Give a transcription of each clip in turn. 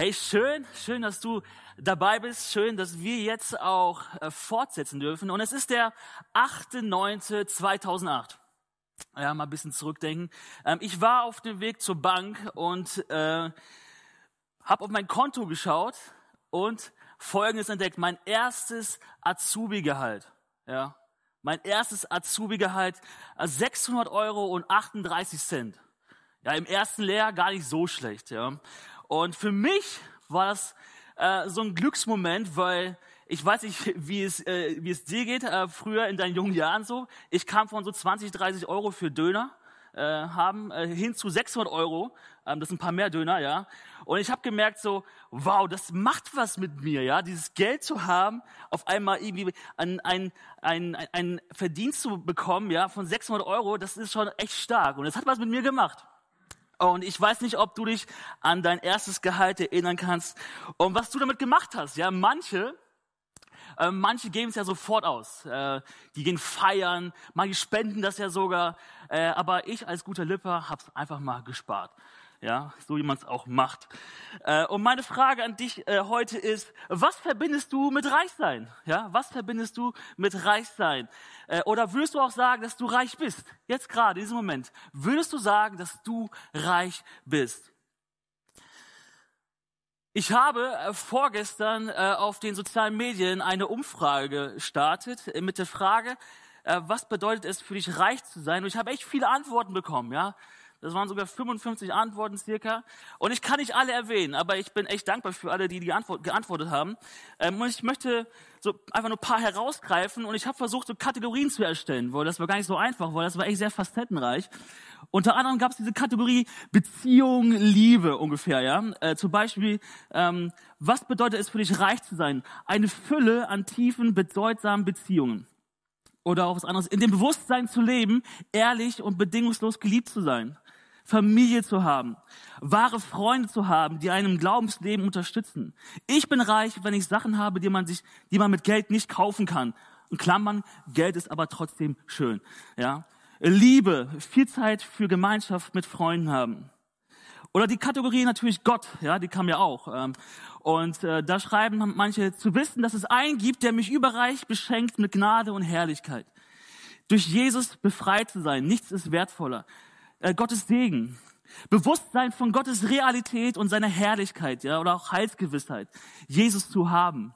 Hey, schön, schön, dass du dabei bist. Schön, dass wir jetzt auch äh, fortsetzen dürfen. Und es ist der 8.9.2008. Ja, mal ein bisschen zurückdenken. Ähm, ich war auf dem Weg zur Bank und äh, habe auf mein Konto geschaut und Folgendes entdeckt. Mein erstes Azubi-Gehalt. Ja, mein erstes Azubi-Gehalt. 600 äh, Euro und 38 Cent. Ja, im ersten Lehr gar nicht so schlecht. Ja. Und für mich war das äh, so ein Glücksmoment, weil ich weiß nicht, wie es, äh, wie es dir geht, äh, früher in deinen jungen Jahren so. Ich kam von so 20, 30 Euro für Döner äh, haben äh, hin zu 600 Euro. Ähm, das sind ein paar mehr Döner, ja. Und ich habe gemerkt so, wow, das macht was mit mir, ja. Dieses Geld zu haben, auf einmal irgendwie ein, ein, ein, ein Verdienst zu bekommen, ja, von 600 Euro, das ist schon echt stark. Und das hat was mit mir gemacht. Und ich weiß nicht, ob du dich an dein erstes Gehalt erinnern kannst und was du damit gemacht hast. Ja, manche, äh, manche geben es ja sofort aus. Äh, die gehen feiern, manche spenden das ja sogar. Äh, aber ich als guter Lipper hab's einfach mal gespart ja, so wie man es auch macht. Äh, und meine Frage an dich äh, heute ist, was verbindest du mit Reichsein? Ja, was verbindest du mit Reichsein? Äh, oder würdest du auch sagen, dass du reich bist? Jetzt gerade, in diesem Moment. Würdest du sagen, dass du reich bist? Ich habe äh, vorgestern äh, auf den sozialen Medien eine Umfrage gestartet äh, mit der Frage, was bedeutet es für dich reich zu sein? Und ich habe echt viele Antworten bekommen, ja. Das waren sogar 55 Antworten circa. Und ich kann nicht alle erwähnen, aber ich bin echt dankbar für alle, die, die Antwort, geantwortet haben. Ähm, und ich möchte so einfach nur ein paar herausgreifen und ich habe versucht, so Kategorien zu erstellen, weil das war gar nicht so einfach, weil das war echt sehr facettenreich. Unter anderem gab es diese Kategorie Beziehung, Liebe ungefähr, ja. Äh, zum Beispiel, ähm, was bedeutet es für dich, reich zu sein? Eine Fülle an tiefen, bedeutsamen Beziehungen oder auch was anderes, in dem Bewusstsein zu leben, ehrlich und bedingungslos geliebt zu sein. Familie zu haben, wahre Freunde zu haben, die einem Glaubensleben unterstützen. Ich bin reich, wenn ich Sachen habe, die man sich, die man mit Geld nicht kaufen kann. In Klammern, Geld ist aber trotzdem schön. Ja, Liebe, viel Zeit für Gemeinschaft mit Freunden haben. Oder die Kategorie natürlich Gott, ja, die kam ja auch. Ähm, und äh, da schreiben manche zu wissen, dass es einen gibt, der mich überreich beschenkt mit Gnade und Herrlichkeit. Durch Jesus befreit zu sein, nichts ist wertvoller äh, Gottes Segen. Bewusstsein von Gottes Realität und seiner Herrlichkeit, ja, oder auch Heilsgewissheit. Jesus zu haben.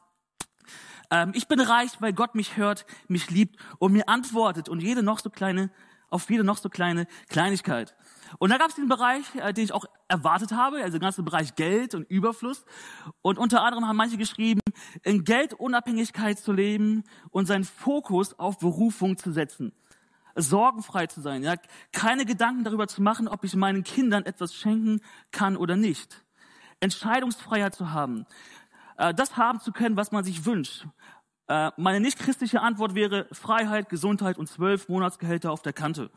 Ähm, ich bin reich, weil Gott mich hört, mich liebt und mir antwortet und jede noch so kleine, auf jede noch so kleine Kleinigkeit. Und da gab es den Bereich, äh, den ich auch erwartet habe, also den ganzen Bereich Geld und Überfluss. Und unter anderem haben manche geschrieben, in Geldunabhängigkeit zu leben und seinen Fokus auf Berufung zu setzen sorgenfrei zu sein, ja, keine Gedanken darüber zu machen, ob ich meinen Kindern etwas schenken kann oder nicht. Entscheidungsfreiheit zu haben, äh, das haben zu können, was man sich wünscht. Äh, meine nicht-christliche Antwort wäre Freiheit, Gesundheit und zwölf Monatsgehälter auf der Kante.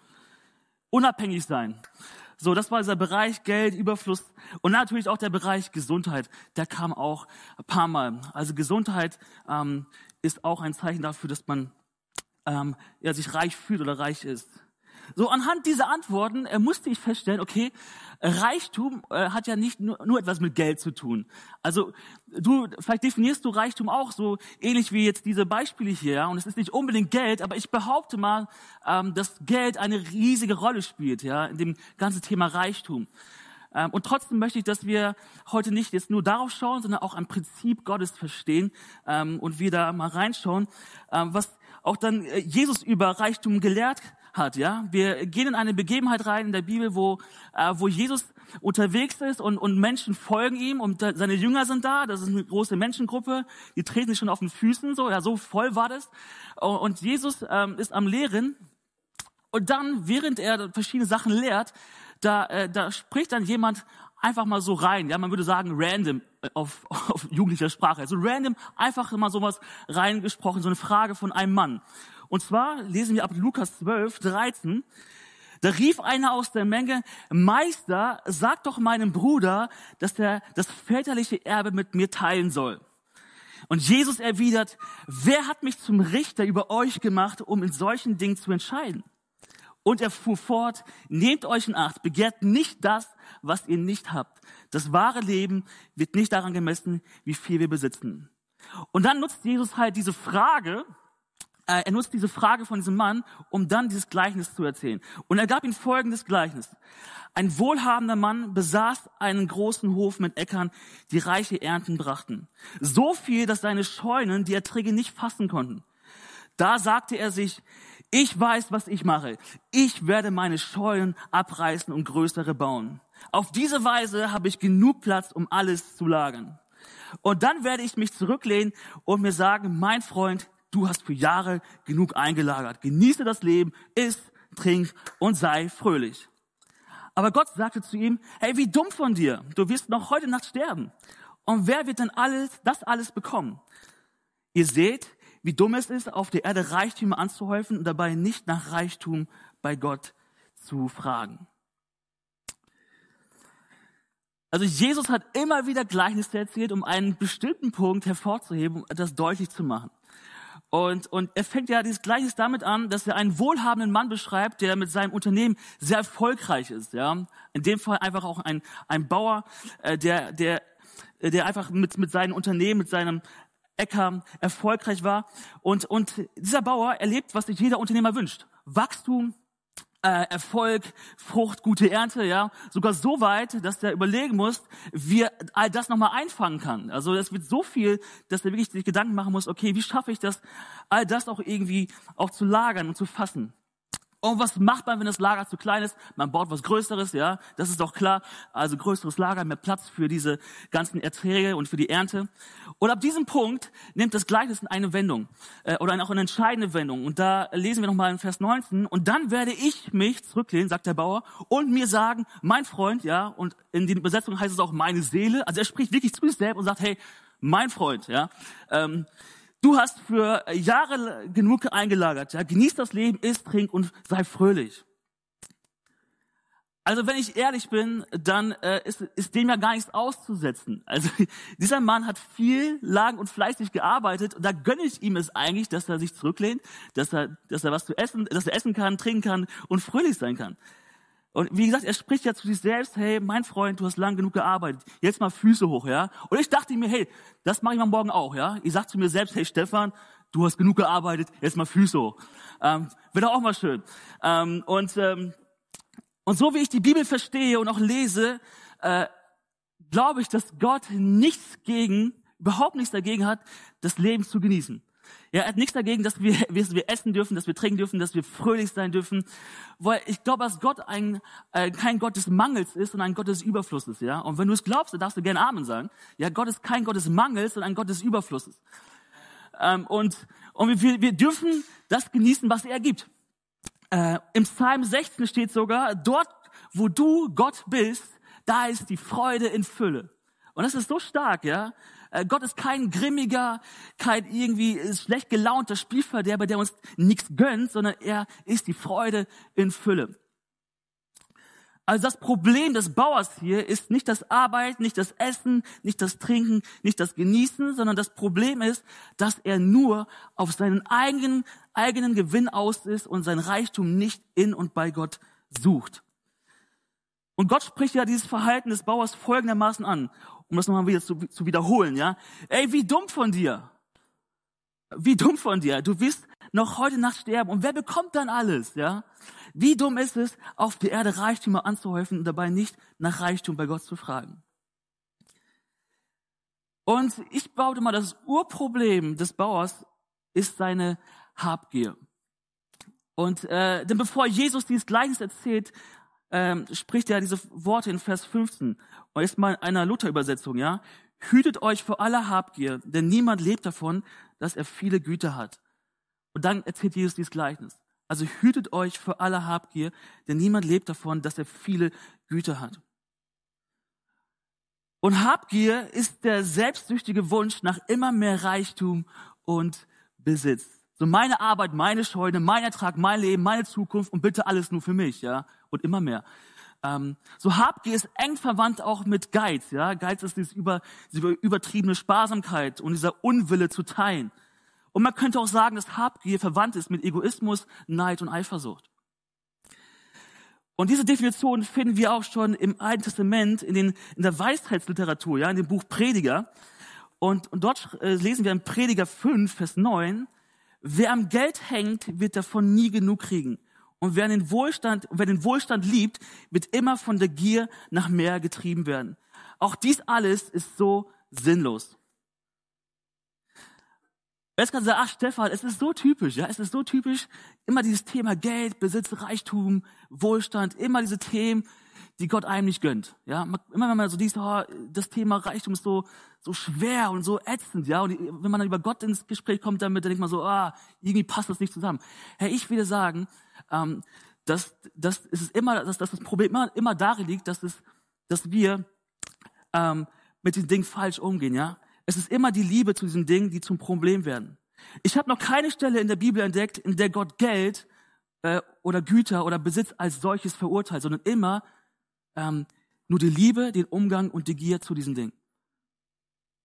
Unabhängig sein. So, das war dieser Bereich Geld, Überfluss und natürlich auch der Bereich Gesundheit. Der kam auch ein paar Mal. Also Gesundheit ähm, ist auch ein Zeichen dafür, dass man ähm, ja, sich reich fühlt oder reich ist. So anhand dieser Antworten äh, musste ich feststellen, okay, Reichtum äh, hat ja nicht nur, nur etwas mit Geld zu tun. Also du, vielleicht definierst du Reichtum auch so ähnlich wie jetzt diese Beispiele hier. Ja? Und es ist nicht unbedingt Geld, aber ich behaupte mal, ähm, dass Geld eine riesige Rolle spielt, ja, in dem ganzen Thema Reichtum. Ähm, und trotzdem möchte ich, dass wir heute nicht jetzt nur darauf schauen, sondern auch am Prinzip Gottes verstehen ähm, und wir da mal reinschauen, ähm, was auch dann äh, Jesus über Reichtum gelehrt hat. Ja, wir gehen in eine Begebenheit rein in der Bibel, wo äh, wo Jesus unterwegs ist und und Menschen folgen ihm und seine Jünger sind da. Das ist eine große Menschengruppe. Die treten sich schon auf den Füßen so. Ja, so voll war das. Und Jesus ähm, ist am Lehren und dann, während er verschiedene Sachen lehrt, da äh, da spricht dann jemand einfach mal so rein. Ja, man würde sagen random auf, auf jugendlicher Sprache. Also random einfach mal sowas reingesprochen, so eine Frage von einem Mann. Und zwar lesen wir ab Lukas 12, 13. Da rief einer aus der Menge, Meister, sag doch meinem Bruder, dass er das väterliche Erbe mit mir teilen soll. Und Jesus erwidert, wer hat mich zum Richter über euch gemacht, um in solchen Dingen zu entscheiden? Und er fuhr fort, nehmt euch in Acht, begehrt nicht das, was ihr nicht habt. Das wahre Leben wird nicht daran gemessen, wie viel wir besitzen. Und dann nutzt Jesus halt diese Frage, äh, er nutzt diese Frage von diesem Mann, um dann dieses Gleichnis zu erzählen. Und er gab ihm folgendes Gleichnis. Ein wohlhabender Mann besaß einen großen Hof mit Äckern, die reiche Ernten brachten. So viel, dass seine Scheunen die Erträge nicht fassen konnten. Da sagte er sich, ich weiß, was ich mache. Ich werde meine Scheunen abreißen und größere bauen. Auf diese Weise habe ich genug Platz, um alles zu lagern. Und dann werde ich mich zurücklehnen und mir sagen, mein Freund, du hast für Jahre genug eingelagert. Genieße das Leben, iss, trink und sei fröhlich. Aber Gott sagte zu ihm, hey, wie dumm von dir. Du wirst noch heute Nacht sterben. Und wer wird denn alles, das alles bekommen? Ihr seht, wie dumm es ist, auf der Erde Reichtümer anzuhäufen und dabei nicht nach Reichtum bei Gott zu fragen. Also Jesus hat immer wieder Gleichnisse erzählt, um einen bestimmten Punkt hervorzuheben, um das deutlich zu machen. Und, und er fängt ja dieses Gleichnis damit an, dass er einen wohlhabenden Mann beschreibt, der mit seinem Unternehmen sehr erfolgreich ist. Ja, in dem Fall einfach auch ein, ein Bauer, äh, der, der, der einfach mit, mit seinem Unternehmen, mit seinem Äcker erfolgreich war. Und, und dieser Bauer erlebt, was sich jeder Unternehmer wünscht. Wachstum, äh, Erfolg, Frucht, gute Ernte, ja. Sogar so weit, dass er überlegen muss, wie er all das nochmal einfangen kann. Also es wird so viel, dass er wirklich sich Gedanken machen muss, okay, wie schaffe ich das, all das auch irgendwie auch zu lagern und zu fassen. Und was macht man, wenn das Lager zu klein ist? Man baut was Größeres, ja, das ist doch klar. Also größeres Lager, mehr Platz für diese ganzen Erträge und für die Ernte. Und ab diesem Punkt nimmt das Gleichnis eine Wendung äh, oder auch eine entscheidende Wendung. Und da lesen wir nochmal in Vers 19. Und dann werde ich mich zurücklehnen, sagt der Bauer, und mir sagen, mein Freund, ja, und in den Übersetzungen heißt es auch meine Seele. Also er spricht wirklich zu sich selbst und sagt, hey, mein Freund, ja. Ähm, Du hast für Jahre genug eingelagert. Ja? Genieß das Leben, isst, trink und sei fröhlich. Also wenn ich ehrlich bin, dann äh, ist, ist dem ja gar nichts auszusetzen. Also dieser Mann hat viel lang und fleißig gearbeitet und da gönne ich ihm es eigentlich, dass er sich zurücklehnt, dass er, dass er was zu essen, dass er essen kann, trinken kann und fröhlich sein kann. Und wie gesagt, er spricht ja zu sich selbst, hey, mein Freund, du hast lang genug gearbeitet, jetzt mal Füße hoch, ja. Und ich dachte mir, hey, das mache ich mal morgen auch, ja. Ich sag zu mir selbst, hey Stefan, du hast genug gearbeitet, jetzt mal Füße hoch. Ähm, Wäre auch mal schön. Ähm, und, ähm, und so wie ich die Bibel verstehe und auch lese, äh, glaube ich, dass Gott nichts gegen, überhaupt nichts dagegen hat, das Leben zu genießen. Ja, er hat nichts dagegen, dass wir, dass wir essen dürfen, dass wir trinken dürfen, dass wir fröhlich sein dürfen. Weil ich glaube, dass Gott ein, äh, kein Gott des Mangels ist, sondern ein Gott des Überflusses. Ja, und wenn du es glaubst, dann darfst du gerne Amen sagen. Ja, Gott ist kein Gott des Mangels, sondern ein Gott des Überflusses. Ähm, und und wir, wir dürfen das genießen, was er gibt. Äh, Im Psalm 16 steht sogar, dort, wo du Gott bist, da ist die Freude in Fülle. Und das ist so stark, ja. Äh, Gott ist kein grimmiger, kein irgendwie schlecht gelaunter Spielverderber, der uns nichts gönnt, sondern er ist die Freude in Fülle. Also das Problem des Bauers hier ist nicht das Arbeiten, nicht das Essen, nicht das Trinken, nicht das Genießen, sondern das Problem ist, dass er nur auf seinen eigenen, eigenen Gewinn aus ist und sein Reichtum nicht in und bei Gott sucht. Und Gott spricht ja dieses Verhalten des Bauers folgendermaßen an um das nochmal wieder zu, zu wiederholen, ja. Ey, wie dumm von dir. Wie dumm von dir. Du wirst noch heute Nacht sterben. Und wer bekommt dann alles, ja? Wie dumm ist es, auf der Erde Reichtümer anzuhäufen und dabei nicht nach Reichtum bei Gott zu fragen? Und ich behaupte mal, das Urproblem des Bauers ist seine Habgier. Und äh, denn bevor Jesus dieses Gleichnis erzählt, ähm, spricht er diese Worte in Vers 15. Und jetzt mal in einer Luther-Übersetzung, ja. Hütet euch vor aller Habgier, denn niemand lebt davon, dass er viele Güter hat. Und dann erzählt Jesus dieses Gleichnis. Also hütet euch vor aller Habgier, denn niemand lebt davon, dass er viele Güter hat. Und Habgier ist der selbstsüchtige Wunsch nach immer mehr Reichtum und Besitz. So meine Arbeit, meine Scheune, mein Ertrag, mein Leben, meine Zukunft und bitte alles nur für mich, ja, und immer mehr. Ähm, so Habgier ist eng verwandt auch mit Geiz. Ja? Geiz ist diese, über, diese übertriebene Sparsamkeit und dieser Unwille zu teilen. Und man könnte auch sagen, dass Habgier verwandt ist mit Egoismus, Neid und Eifersucht. Und diese Definition finden wir auch schon im Alten Testament, in, den, in der Weisheitsliteratur, ja, in dem Buch Prediger. Und, und dort äh, lesen wir in Prediger 5, Vers 9, wer am Geld hängt, wird davon nie genug kriegen. Und wer den Wohlstand, wer den Wohlstand liebt, wird immer von der Gier nach mehr getrieben werden. Auch dies alles ist so sinnlos. Jetzt kann sagen, ach Stefan, es ist so typisch, ja, es ist so typisch, immer dieses Thema Geld, Besitz, Reichtum, Wohlstand, immer diese Themen, die Gott einem nicht gönnt, ja. Immer wenn man so liest, oh, das Thema Reichtum ist so, so schwer und so ätzend, ja, und wenn man dann über Gott ins Gespräch kommt damit, dann denkt man so, ah, irgendwie passt das nicht zusammen. Herr, ich will sagen, ähm, dass, dass es immer, dass, dass das Problem immer, immer darin liegt, dass es, dass wir ähm, mit den Dingen falsch umgehen, ja. Es ist immer die Liebe zu diesen Dingen, die zum Problem werden. Ich habe noch keine Stelle in der Bibel entdeckt, in der Gott Geld äh, oder Güter oder Besitz als solches verurteilt, sondern immer ähm, nur die Liebe, den Umgang und die Gier zu diesen Dingen.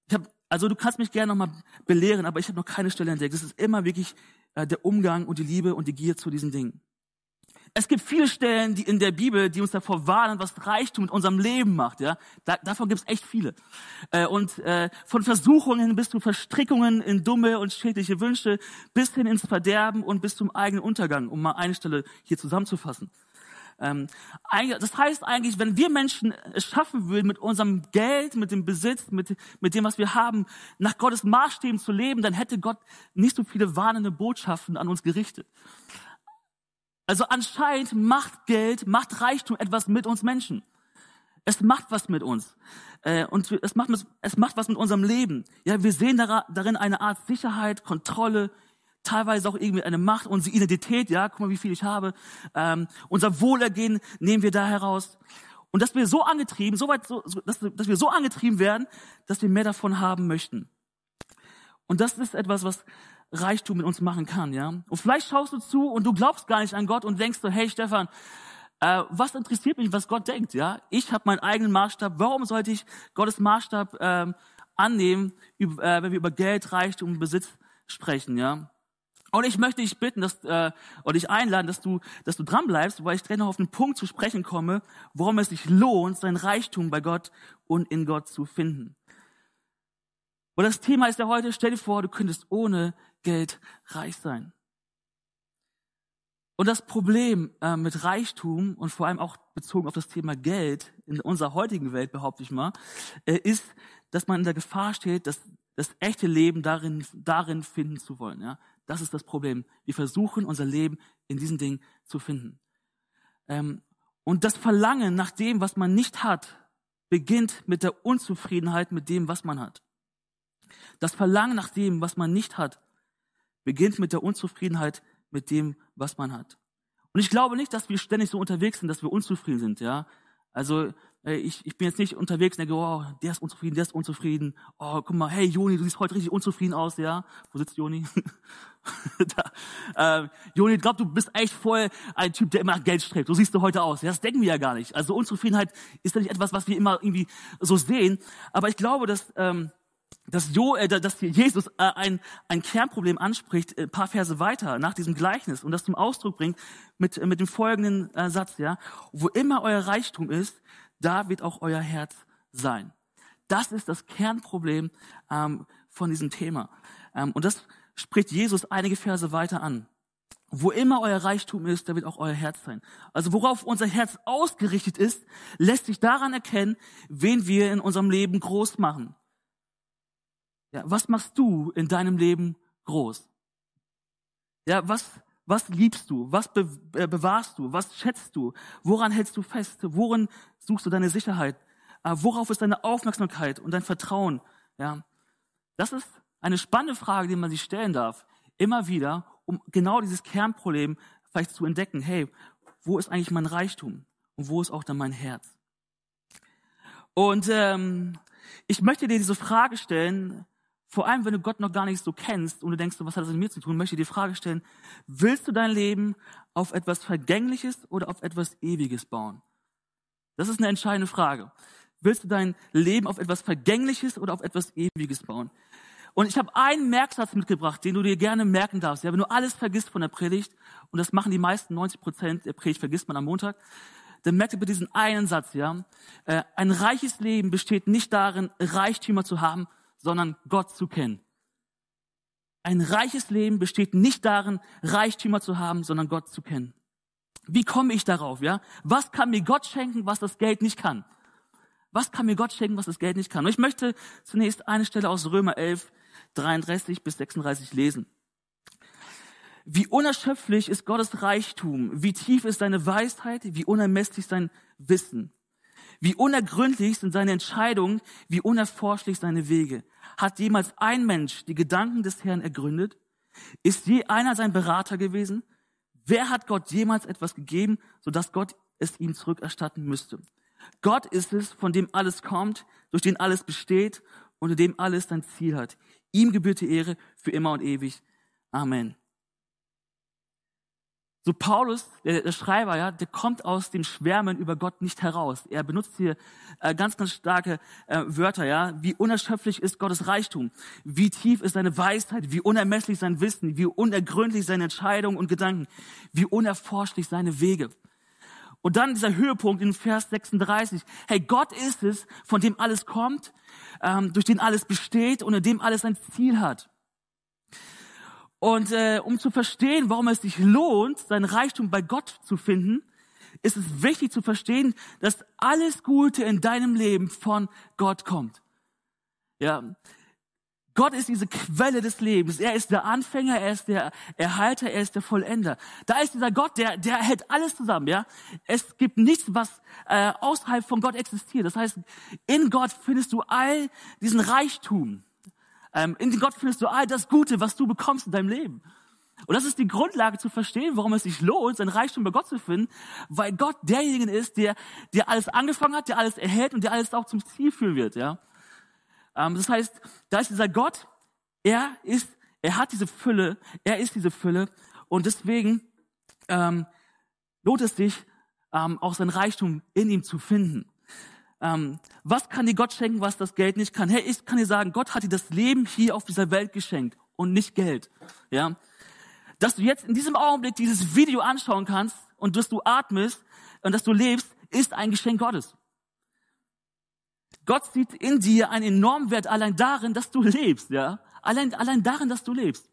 Ich hab, also du kannst mich gerne nochmal belehren, aber ich habe noch keine Stelle entdeckt. Es ist immer wirklich äh, der Umgang und die Liebe und die Gier zu diesen Dingen. Es gibt viele Stellen die in der Bibel, die uns davor warnen, was Reichtum mit unserem Leben macht. Ja, da, davon gibt es echt viele. Äh, und äh, von Versuchungen bis zu Verstrickungen in dumme und schädliche Wünsche, bis hin ins Verderben und bis zum eigenen Untergang, um mal eine Stelle hier zusammenzufassen. Ähm, das heißt eigentlich, wenn wir Menschen es schaffen würden, mit unserem Geld, mit dem Besitz, mit, mit dem, was wir haben, nach Gottes Maßstäben zu leben, dann hätte Gott nicht so viele warnende Botschaften an uns gerichtet. Also anscheinend macht Geld, macht Reichtum etwas mit uns Menschen. Es macht was mit uns. Äh, und es macht, es macht was mit unserem Leben. Ja, wir sehen darin eine Art Sicherheit, Kontrolle, teilweise auch irgendwie eine Macht, unsere Identität, ja, guck mal, wie viel ich habe. Ähm, unser Wohlergehen nehmen wir da heraus. Und dass wir so angetrieben, so weit, so, dass, dass wir so angetrieben werden, dass wir mehr davon haben möchten. Und das ist etwas, was Reichtum mit uns machen kann, ja. Und vielleicht schaust du zu und du glaubst gar nicht an Gott und denkst so, hey Stefan, äh, was interessiert mich, was Gott denkt, ja? Ich habe meinen eigenen Maßstab. Warum sollte ich Gottes Maßstab ähm, annehmen, über, äh, wenn wir über Geld, Reichtum, Besitz sprechen, ja? Und ich möchte dich bitten, dass, äh, oder dich einladen, dass du, dass du dran bleibst, weil ich gleich noch auf den Punkt zu sprechen komme, warum es sich lohnt, sein Reichtum bei Gott und in Gott zu finden. Und das Thema ist ja heute, stell dir vor, du könntest ohne Geld reich sein. Und das Problem äh, mit Reichtum und vor allem auch bezogen auf das Thema Geld in unserer heutigen Welt, behaupte ich mal, äh, ist, dass man in der Gefahr steht, das, das echte Leben darin, darin finden zu wollen. Ja? Das ist das Problem. Wir versuchen unser Leben in diesen Dingen zu finden. Ähm, und das Verlangen nach dem, was man nicht hat, beginnt mit der Unzufriedenheit mit dem, was man hat. Das Verlangen nach dem, was man nicht hat, beginnt mit der Unzufriedenheit mit dem, was man hat. Und ich glaube nicht, dass wir ständig so unterwegs sind, dass wir unzufrieden sind, ja. Also ich, ich bin jetzt nicht unterwegs und denke, oh, der ist unzufrieden, der ist unzufrieden. Oh, guck mal, hey Joni, du siehst heute richtig unzufrieden aus, ja. Wo sitzt Joni? da. äh, Joni, ich glaube, du bist echt voll ein Typ, der immer nach Geld strebt. So siehst du heute aus. Ja, das denken wir ja gar nicht. Also Unzufriedenheit ist ja nicht etwas, was wir immer irgendwie so sehen. Aber ich glaube, dass ähm, dass, jo, äh, dass Jesus äh, ein, ein Kernproblem anspricht, ein äh, paar Verse weiter nach diesem Gleichnis und das zum Ausdruck bringt mit, äh, mit dem folgenden äh, Satz, ja, wo immer euer Reichtum ist, da wird auch euer Herz sein. Das ist das Kernproblem ähm, von diesem Thema. Ähm, und das spricht Jesus einige Verse weiter an. Wo immer euer Reichtum ist, da wird auch euer Herz sein. Also worauf unser Herz ausgerichtet ist, lässt sich daran erkennen, wen wir in unserem Leben groß machen. Ja, was machst du in deinem Leben groß? Ja, was, was liebst du? Was be äh, bewahrst du? Was schätzt du? Woran hältst du fest? Worin suchst du deine Sicherheit? Äh, worauf ist deine Aufmerksamkeit und dein Vertrauen? Ja, das ist eine spannende Frage, die man sich stellen darf. Immer wieder, um genau dieses Kernproblem vielleicht zu entdecken. Hey, wo ist eigentlich mein Reichtum? Und wo ist auch dann mein Herz? Und ähm, ich möchte dir diese Frage stellen, vor allem, wenn du Gott noch gar nicht so kennst und du denkst, was hat das mit mir zu tun, möchte ich dir die Frage stellen, willst du dein Leben auf etwas Vergängliches oder auf etwas Ewiges bauen? Das ist eine entscheidende Frage. Willst du dein Leben auf etwas Vergängliches oder auf etwas Ewiges bauen? Und ich habe einen Merksatz mitgebracht, den du dir gerne merken darfst. Ja, wenn du alles vergisst von der Predigt, und das machen die meisten, 90 Prozent der Predigt vergisst man am Montag, dann merkt ihr bitte diesen einen Satz, ja. Äh, ein reiches Leben besteht nicht darin, Reichtümer zu haben, sondern Gott zu kennen. Ein reiches Leben besteht nicht darin, Reichtümer zu haben, sondern Gott zu kennen. Wie komme ich darauf, ja? Was kann mir Gott schenken, was das Geld nicht kann? Was kann mir Gott schenken, was das Geld nicht kann? Und ich möchte zunächst eine Stelle aus Römer 11, 33 bis 36 lesen. Wie unerschöpflich ist Gottes Reichtum, wie tief ist seine Weisheit, wie unermesslich sein Wissen. Wie unergründlich sind seine Entscheidungen, wie unerforschlich seine Wege. Hat jemals ein Mensch die Gedanken des Herrn ergründet? Ist je einer sein Berater gewesen? Wer hat Gott jemals etwas gegeben, sodass Gott es ihm zurückerstatten müsste? Gott ist es, von dem alles kommt, durch den alles besteht und in dem alles sein Ziel hat. Ihm gebührt die Ehre für immer und ewig. Amen. So Paulus, der, der Schreiber, ja, der kommt aus dem Schwärmen über Gott nicht heraus. Er benutzt hier äh, ganz, ganz starke äh, Wörter, ja. Wie unerschöpflich ist Gottes Reichtum? Wie tief ist seine Weisheit? Wie unermesslich sein Wissen? Wie unergründlich seine Entscheidungen und Gedanken? Wie unerforschlich seine Wege? Und dann dieser Höhepunkt in Vers 36. Hey, Gott ist es, von dem alles kommt, ähm, durch den alles besteht und in dem alles ein Ziel hat. Und äh, um zu verstehen, warum es sich lohnt, sein Reichtum bei Gott zu finden, ist es wichtig zu verstehen, dass alles Gute in deinem Leben von Gott kommt. Ja, Gott ist diese Quelle des Lebens. Er ist der Anfänger, er ist der Erhalter, er ist der Vollender. Da ist dieser Gott, der, der hält alles zusammen. Ja, es gibt nichts, was äh, außerhalb von Gott existiert. Das heißt, in Gott findest du all diesen Reichtum. Ähm, in Gott findest du all das Gute, was du bekommst in deinem Leben. Und das ist die Grundlage zu verstehen, warum es sich lohnt, sein Reichtum bei Gott zu finden, weil Gott derjenige ist, der, der alles angefangen hat, der alles erhält und der alles auch zum Ziel führen wird, ja. Ähm, das heißt, da ist dieser Gott, er ist, er hat diese Fülle, er ist diese Fülle und deswegen ähm, lohnt es sich, ähm, auch sein Reichtum in ihm zu finden. Ähm, was kann dir Gott schenken, was das Geld nicht kann? Hey, ich kann dir sagen, Gott hat dir das Leben hier auf dieser Welt geschenkt und nicht Geld. Ja, dass du jetzt in diesem Augenblick dieses Video anschauen kannst und dass du atmest und dass du lebst, ist ein Geschenk Gottes. Gott sieht in dir einen enormen Wert allein darin, dass du lebst, ja, allein allein darin, dass du lebst.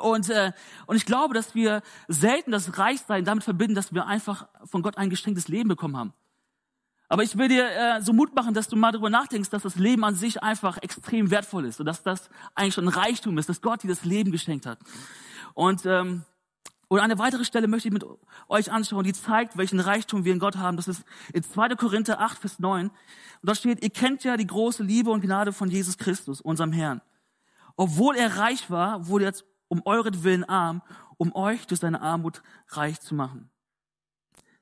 Und, äh, und ich glaube, dass wir selten das Reichsein damit verbinden, dass wir einfach von Gott ein geschenktes Leben bekommen haben. Aber ich will dir äh, so Mut machen, dass du mal darüber nachdenkst, dass das Leben an sich einfach extrem wertvoll ist und dass das eigentlich schon ein Reichtum ist, dass Gott dir das Leben geschenkt hat. Und ähm, und eine weitere Stelle möchte ich mit euch anschauen, die zeigt, welchen Reichtum wir in Gott haben. Das ist in 2. Korinther 8, Vers 9. Und da steht, ihr kennt ja die große Liebe und Gnade von Jesus Christus, unserem Herrn. Obwohl er reich war, wurde er um euretwillen arm, um euch durch seine Armut reich zu machen.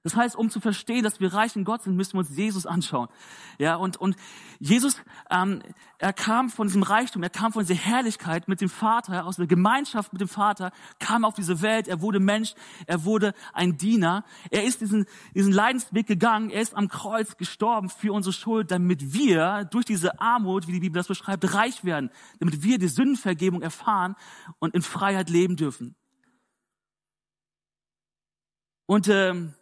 Das heißt, um zu verstehen, dass wir reich in Gott sind, müssen wir uns Jesus anschauen. Ja, und, und Jesus, ähm, er kam von diesem Reichtum, er kam von dieser Herrlichkeit mit dem Vater, aus der Gemeinschaft mit dem Vater, kam auf diese Welt, er wurde Mensch, er wurde ein Diener. Er ist diesen, diesen Leidensweg gegangen, er ist am Kreuz gestorben für unsere Schuld, damit wir durch diese Armut, wie die Bibel das beschreibt, reich werden, damit wir die Sündenvergebung erfahren und in Freiheit leben dürfen. Und ähm,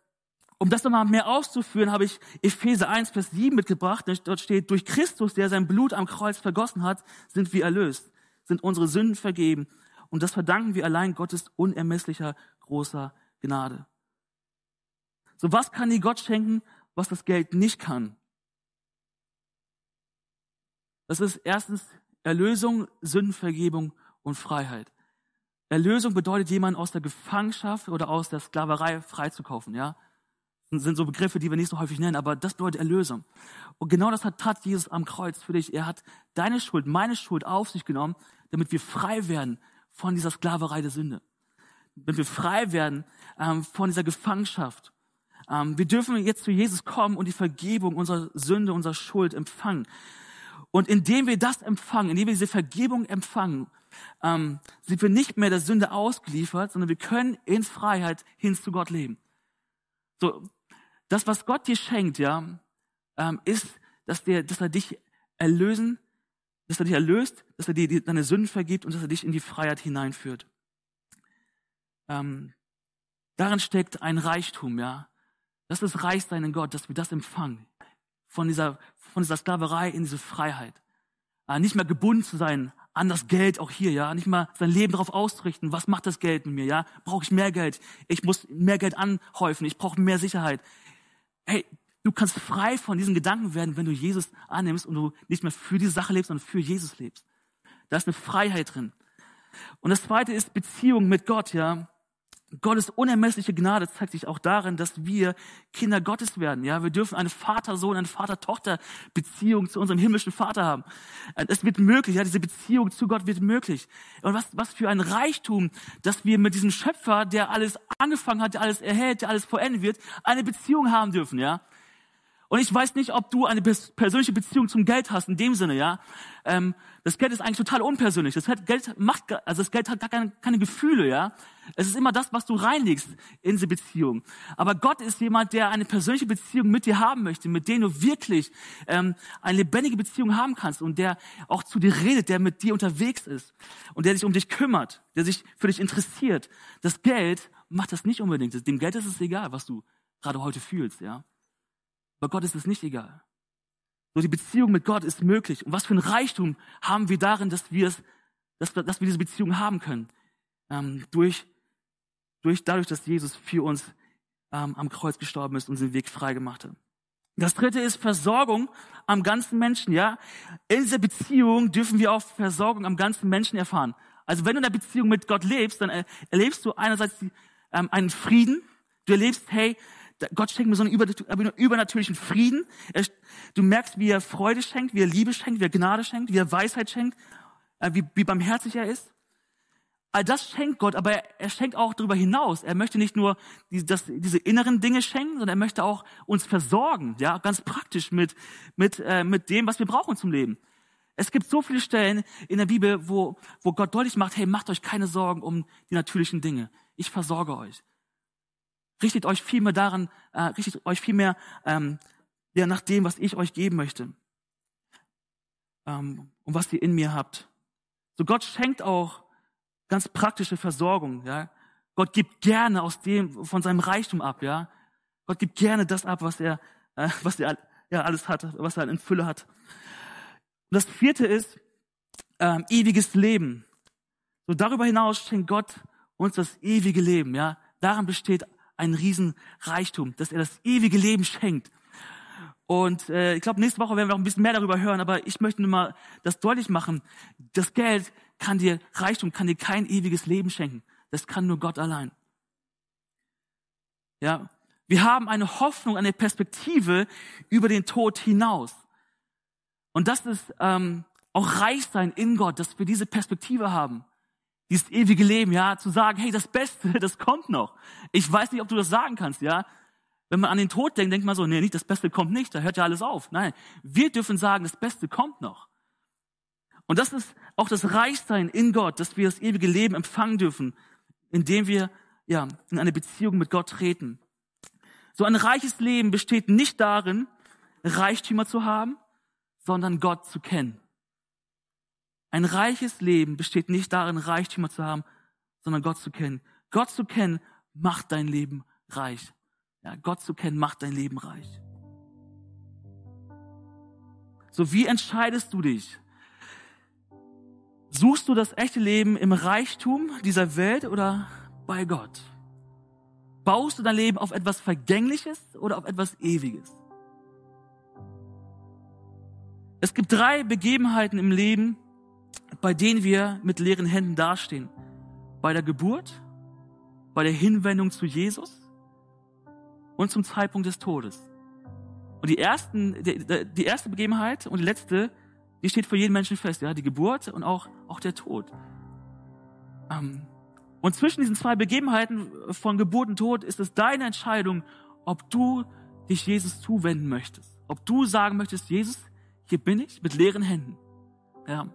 um das nochmal mehr auszuführen, habe ich Epheser 1, Vers 7 mitgebracht. Dort steht, durch Christus, der sein Blut am Kreuz vergossen hat, sind wir erlöst, sind unsere Sünden vergeben. Und das verdanken wir allein Gottes unermesslicher großer Gnade. So was kann dir Gott schenken, was das Geld nicht kann? Das ist erstens Erlösung, Sündenvergebung und Freiheit. Erlösung bedeutet, jemanden aus der Gefangenschaft oder aus der Sklaverei freizukaufen, ja sind so Begriffe, die wir nicht so häufig nennen, aber das bedeutet Erlösung. Und genau das hat tat Jesus am Kreuz für dich. Er hat deine Schuld, meine Schuld auf sich genommen, damit wir frei werden von dieser Sklaverei der Sünde. Damit wir frei werden ähm, von dieser Gefangenschaft. Ähm, wir dürfen jetzt zu Jesus kommen und die Vergebung unserer Sünde, unserer Schuld empfangen. Und indem wir das empfangen, indem wir diese Vergebung empfangen, ähm, sind wir nicht mehr der Sünde ausgeliefert, sondern wir können in Freiheit hin zu Gott leben. So, das, was Gott dir schenkt, ja, ähm, ist, dass, der, dass er dich erlösen, dass er dich erlöst, dass er dir deine Sünden vergibt und dass er dich in die Freiheit hineinführt. Ähm, darin steckt ein Reichtum, ja. Das ist Reichsein in Gott, dass wir das empfangen. Von dieser, von dieser Sklaverei in diese Freiheit. Äh, nicht mehr gebunden zu sein an das Geld auch hier, ja. Nicht mal sein Leben darauf auszurichten. Was macht das Geld mit mir, ja? Brauche ich mehr Geld? Ich muss mehr Geld anhäufen. Ich brauche mehr Sicherheit. Hey, du kannst frei von diesen Gedanken werden, wenn du Jesus annimmst und du nicht mehr für diese Sache lebst, sondern für Jesus lebst. Da ist eine Freiheit drin. Und das zweite ist Beziehung mit Gott, ja. Gottes unermessliche Gnade zeigt sich auch darin, dass wir Kinder Gottes werden. Ja, wir dürfen eine Vater-Sohn, eine Vater-Tochter-Beziehung zu unserem himmlischen Vater haben. Es wird möglich. Ja, diese Beziehung zu Gott wird möglich. Und was, was für ein Reichtum, dass wir mit diesem Schöpfer, der alles angefangen hat, der alles erhält, der alles vollenden wird, eine Beziehung haben dürfen. Ja, und ich weiß nicht, ob du eine persönliche Beziehung zum Geld hast, in dem Sinne, ja. Ähm, das Geld ist eigentlich total unpersönlich. Das Geld macht, also das Geld hat gar keine, keine Gefühle, ja. Es ist immer das, was du reinlegst in diese Beziehung. Aber Gott ist jemand, der eine persönliche Beziehung mit dir haben möchte, mit dem du wirklich ähm, eine lebendige Beziehung haben kannst und der auch zu dir redet, der mit dir unterwegs ist und der sich um dich kümmert, der sich für dich interessiert. Das Geld macht das nicht unbedingt. Dem Geld ist es egal, was du gerade heute fühlst, ja. Aber Gott ist es nicht egal. So die Beziehung mit Gott ist möglich. Und was für ein Reichtum haben wir darin, dass wir es, dass, dass wir diese Beziehung haben können. Ähm, durch, durch, dadurch, dass Jesus für uns ähm, am Kreuz gestorben ist und den Weg frei gemacht hat. Das dritte ist Versorgung am ganzen Menschen, ja. In dieser Beziehung dürfen wir auch Versorgung am ganzen Menschen erfahren. Also wenn du in der Beziehung mit Gott lebst, dann erlebst du einerseits ähm, einen Frieden. Du erlebst, hey, Gott schenkt mir so einen übernatürlichen Frieden. Du merkst, wie er Freude schenkt, wie er Liebe schenkt, wie er Gnade schenkt, wie er Weisheit schenkt, äh, wie, wie barmherzig er ist. All das schenkt Gott, aber er, schenkt auch darüber hinaus. Er möchte nicht nur die, das, diese inneren Dinge schenken, sondern er möchte auch uns versorgen, ja, ganz praktisch mit, mit, äh, mit dem, was wir brauchen zum Leben. Es gibt so viele Stellen in der Bibel, wo, wo Gott deutlich macht, hey, macht euch keine Sorgen um die natürlichen Dinge. Ich versorge euch. Richtet euch vielmehr daran, äh, richtet euch vielmehr ähm, ja, nach dem, was ich euch geben möchte. Ähm, und was ihr in mir habt. So Gott schenkt auch ganz praktische Versorgung, ja. Gott gibt gerne aus dem, von seinem Reichtum ab, ja. Gott gibt gerne das ab, was er, äh, was er ja, alles hat, was er in Fülle hat. Und das vierte ist ähm, ewiges Leben. So darüber hinaus schenkt Gott uns das ewige Leben, ja. Daran besteht ein Riesenreichtum, dass er das ewige Leben schenkt. Und äh, ich glaube, nächste Woche werden wir auch ein bisschen mehr darüber hören, aber ich möchte nur mal das deutlich machen. Das Geld kann dir Reichtum, kann dir kein ewiges Leben schenken. Das kann nur Gott allein. Ja, wir haben eine Hoffnung, eine Perspektive über den Tod hinaus. Und das ist ähm, auch Reichsein in Gott, dass wir diese Perspektive haben dieses ewige Leben, ja, zu sagen, hey, das Beste, das kommt noch. Ich weiß nicht, ob du das sagen kannst, ja. Wenn man an den Tod denkt, denkt man so, nee, nicht das Beste kommt nicht, da hört ja alles auf. Nein, wir dürfen sagen, das Beste kommt noch. Und das ist auch das Reichsein in Gott, dass wir das ewige Leben empfangen dürfen, indem wir ja in eine Beziehung mit Gott treten. So ein reiches Leben besteht nicht darin, Reichtümer zu haben, sondern Gott zu kennen. Ein reiches Leben besteht nicht darin, Reichtümer zu haben, sondern Gott zu kennen. Gott zu kennen macht dein Leben reich. Ja, Gott zu kennen macht dein Leben reich. So, wie entscheidest du dich? Suchst du das echte Leben im Reichtum dieser Welt oder bei Gott? Baust du dein Leben auf etwas Vergängliches oder auf etwas Ewiges? Es gibt drei Begebenheiten im Leben, bei denen wir mit leeren Händen dastehen. Bei der Geburt, bei der Hinwendung zu Jesus und zum Zeitpunkt des Todes. Und die, ersten, die, die erste Begebenheit und die letzte, die steht für jeden Menschen fest, ja, die Geburt und auch, auch der Tod. Ähm, und zwischen diesen zwei Begebenheiten von Geburt und Tod ist es deine Entscheidung, ob du dich Jesus zuwenden möchtest. Ob du sagen möchtest, Jesus, hier bin ich mit leeren Händen. Ja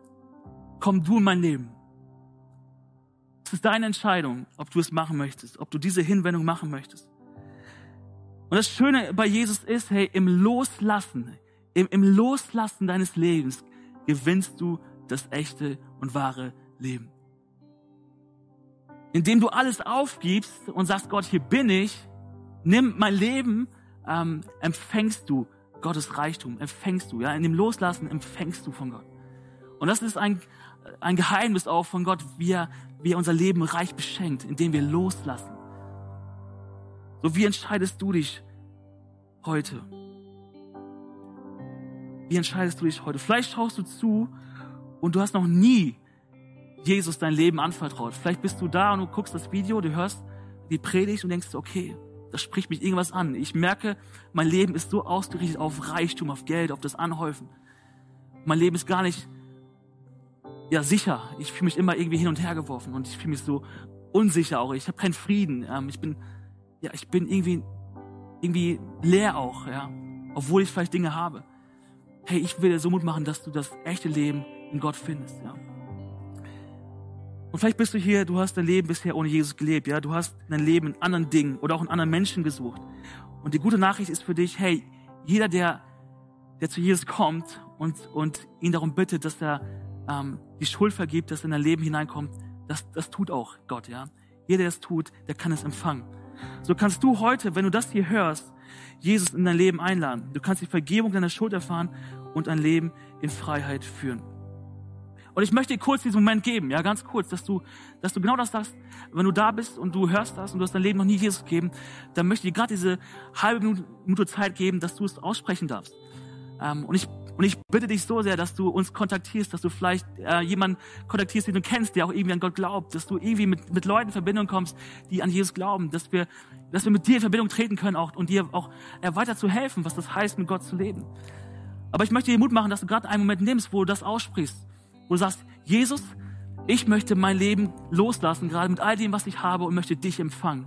komm du in mein Leben. Es ist deine Entscheidung, ob du es machen möchtest, ob du diese Hinwendung machen möchtest. Und das Schöne bei Jesus ist, hey, im Loslassen, im, im Loslassen deines Lebens gewinnst du das echte und wahre Leben. Indem du alles aufgibst und sagst, Gott, hier bin ich, nimm mein Leben, ähm, empfängst du Gottes Reichtum, empfängst du, ja, in dem Loslassen empfängst du von Gott. Und das ist ein, ein Geheimnis auch von Gott, wie er, wie er unser Leben reich beschenkt, indem wir loslassen. So, wie entscheidest du dich heute? Wie entscheidest du dich heute? Vielleicht schaust du zu und du hast noch nie Jesus dein Leben anvertraut. Vielleicht bist du da und du guckst das Video, du hörst die Predigt und denkst, okay, das spricht mich irgendwas an. Ich merke, mein Leben ist so ausgerichtet auf Reichtum, auf Geld, auf das Anhäufen. Mein Leben ist gar nicht ja, sicher. Ich fühle mich immer irgendwie hin und her geworfen und ich fühle mich so unsicher auch. Ich habe keinen Frieden. Ähm, ich bin, ja, ich bin irgendwie, irgendwie leer auch, ja, obwohl ich vielleicht Dinge habe. Hey, ich will dir so Mut machen, dass du das echte Leben in Gott findest, ja. Und vielleicht bist du hier, du hast dein Leben bisher ohne Jesus gelebt, ja. Du hast dein Leben in anderen Dingen oder auch in anderen Menschen gesucht. Und die gute Nachricht ist für dich, hey, jeder, der, der zu Jesus kommt und, und ihn darum bittet, dass er ähm, die Schuld vergibt, dass er in dein Leben hineinkommt, das, das tut auch Gott, ja. Jeder, der es tut, der kann es empfangen. So kannst du heute, wenn du das hier hörst, Jesus in dein Leben einladen. Du kannst die Vergebung deiner Schuld erfahren und ein Leben in Freiheit führen. Und ich möchte dir kurz diesen Moment geben, ja, ganz kurz, dass du, dass du genau das sagst, wenn du da bist und du hörst das und du hast dein Leben noch nie Jesus gegeben, dann möchte ich dir gerade diese halbe Minute Zeit geben, dass du es aussprechen darfst. Ähm, und ich und ich bitte dich so sehr, dass du uns kontaktierst, dass du vielleicht äh, jemanden kontaktierst, den du kennst, der auch irgendwie an Gott glaubt, dass du irgendwie mit, mit Leuten in Verbindung kommst, die an Jesus glauben, dass wir, dass wir mit dir in Verbindung treten können auch und dir auch äh, weiter zu helfen, was das heißt, mit Gott zu leben. Aber ich möchte dir Mut machen, dass du gerade einen Moment nimmst, wo du das aussprichst wo du sagst, Jesus, ich möchte mein Leben loslassen, gerade mit all dem, was ich habe und möchte dich empfangen.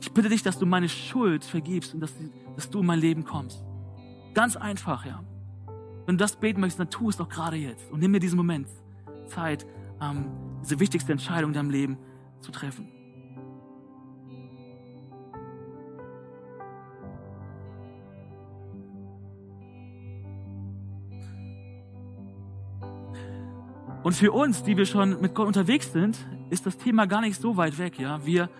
Ich bitte dich, dass du meine Schuld vergibst und dass, dass du in mein Leben kommst. Ganz einfach, ja. Wenn du das beten möchtest, dann tu es doch gerade jetzt und nimm mir diesen Moment Zeit, ähm, diese wichtigste Entscheidung in deinem Leben zu treffen. Und für uns, die wir schon mit Gott unterwegs sind, ist das Thema gar nicht so weit weg, ja. Wir,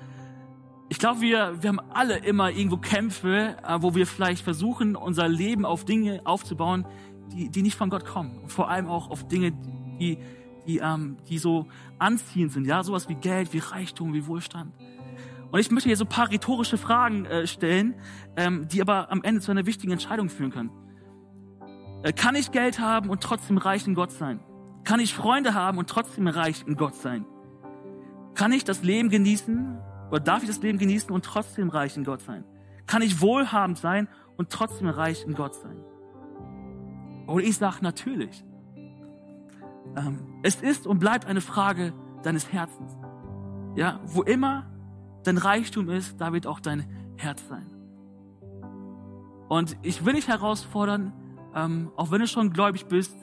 ich glaube, wir, wir haben alle immer irgendwo Kämpfe, äh, wo wir vielleicht versuchen, unser Leben auf Dinge aufzubauen, die, die nicht von Gott kommen. Und vor allem auch auf Dinge, die, die, ähm, die so anziehend sind, ja. Sowas wie Geld, wie Reichtum, wie Wohlstand. Und ich möchte hier so ein paar rhetorische Fragen äh, stellen, ähm, die aber am Ende zu einer wichtigen Entscheidung führen können. Äh, kann ich Geld haben und trotzdem reich in Gott sein? Kann ich Freunde haben und trotzdem reich in Gott sein? Kann ich das Leben genießen oder darf ich das Leben genießen und trotzdem reich in Gott sein? Kann ich wohlhabend sein und trotzdem reich in Gott sein? Und ich sage natürlich. Ähm, es ist und bleibt eine Frage deines Herzens. Ja, wo immer dein Reichtum ist, da wird auch dein Herz sein. Und ich will dich herausfordern, ähm, auch wenn du schon gläubig bist,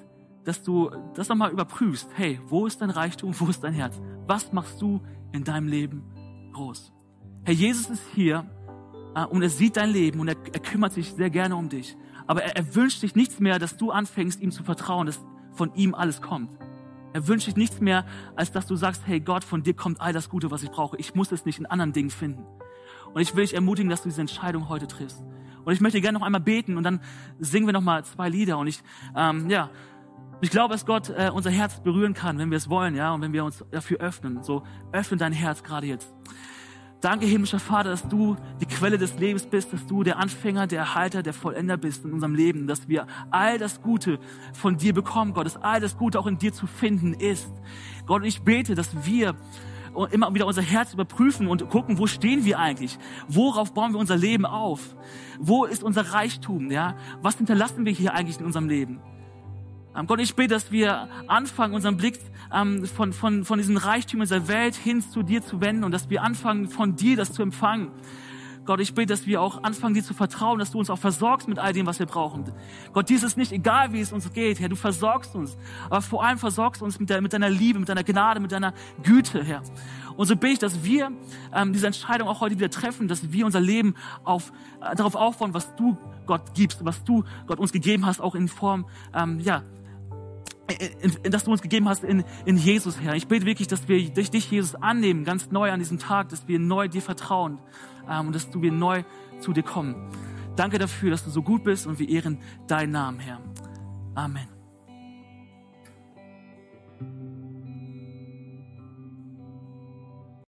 dass du das nochmal überprüfst. Hey, wo ist dein Reichtum? Wo ist dein Herz? Was machst du in deinem Leben groß? Herr Jesus ist hier äh, und er sieht dein Leben und er, er kümmert sich sehr gerne um dich. Aber er, er wünscht sich nichts mehr, dass du anfängst, ihm zu vertrauen, dass von ihm alles kommt. Er wünscht sich nichts mehr, als dass du sagst, hey Gott, von dir kommt all das Gute, was ich brauche. Ich muss es nicht in anderen Dingen finden. Und ich will dich ermutigen, dass du diese Entscheidung heute triffst. Und ich möchte gerne noch einmal beten und dann singen wir noch mal zwei Lieder. Und ich, ähm, ja, ich glaube, dass Gott äh, unser Herz berühren kann, wenn wir es wollen, ja, und wenn wir uns dafür öffnen. So, öffne dein Herz gerade jetzt. Danke, himmlischer Vater, dass du die Quelle des Lebens bist, dass du der Anfänger, der Erhalter, der Vollender bist in unserem Leben, dass wir all das Gute von dir bekommen, Gott, dass all das Gute auch in dir zu finden ist. Gott, ich bete, dass wir immer wieder unser Herz überprüfen und gucken, wo stehen wir eigentlich? Worauf bauen wir unser Leben auf? Wo ist unser Reichtum? Ja? Was hinterlassen wir hier eigentlich in unserem Leben? Ähm, Gott, ich bete, dass wir anfangen, unseren Blick ähm, von, von, von diesen Reichtümern dieser Welt hin zu dir zu wenden und dass wir anfangen, von dir das zu empfangen. Gott, ich bete, dass wir auch anfangen, dir zu vertrauen, dass du uns auch versorgst mit all dem, was wir brauchen. Gott, dies ist nicht egal, wie es uns geht, Herr, du versorgst uns. Aber vor allem versorgst uns mit, der, mit deiner Liebe, mit deiner Gnade, mit deiner Güte, Herr. Und so bete ich, dass wir ähm, diese Entscheidung auch heute wieder treffen, dass wir unser Leben auf, äh, darauf aufbauen, was du Gott gibst, was du Gott uns gegeben hast, auch in Form, ähm, ja, dass du uns gegeben hast in, in Jesus, Herr. Ich bete wirklich, dass wir durch dich, Jesus, annehmen, ganz neu an diesem Tag, dass wir neu dir vertrauen ähm, und dass du wir neu zu dir kommen. Danke dafür, dass du so gut bist und wir ehren deinen Namen, Herr. Amen.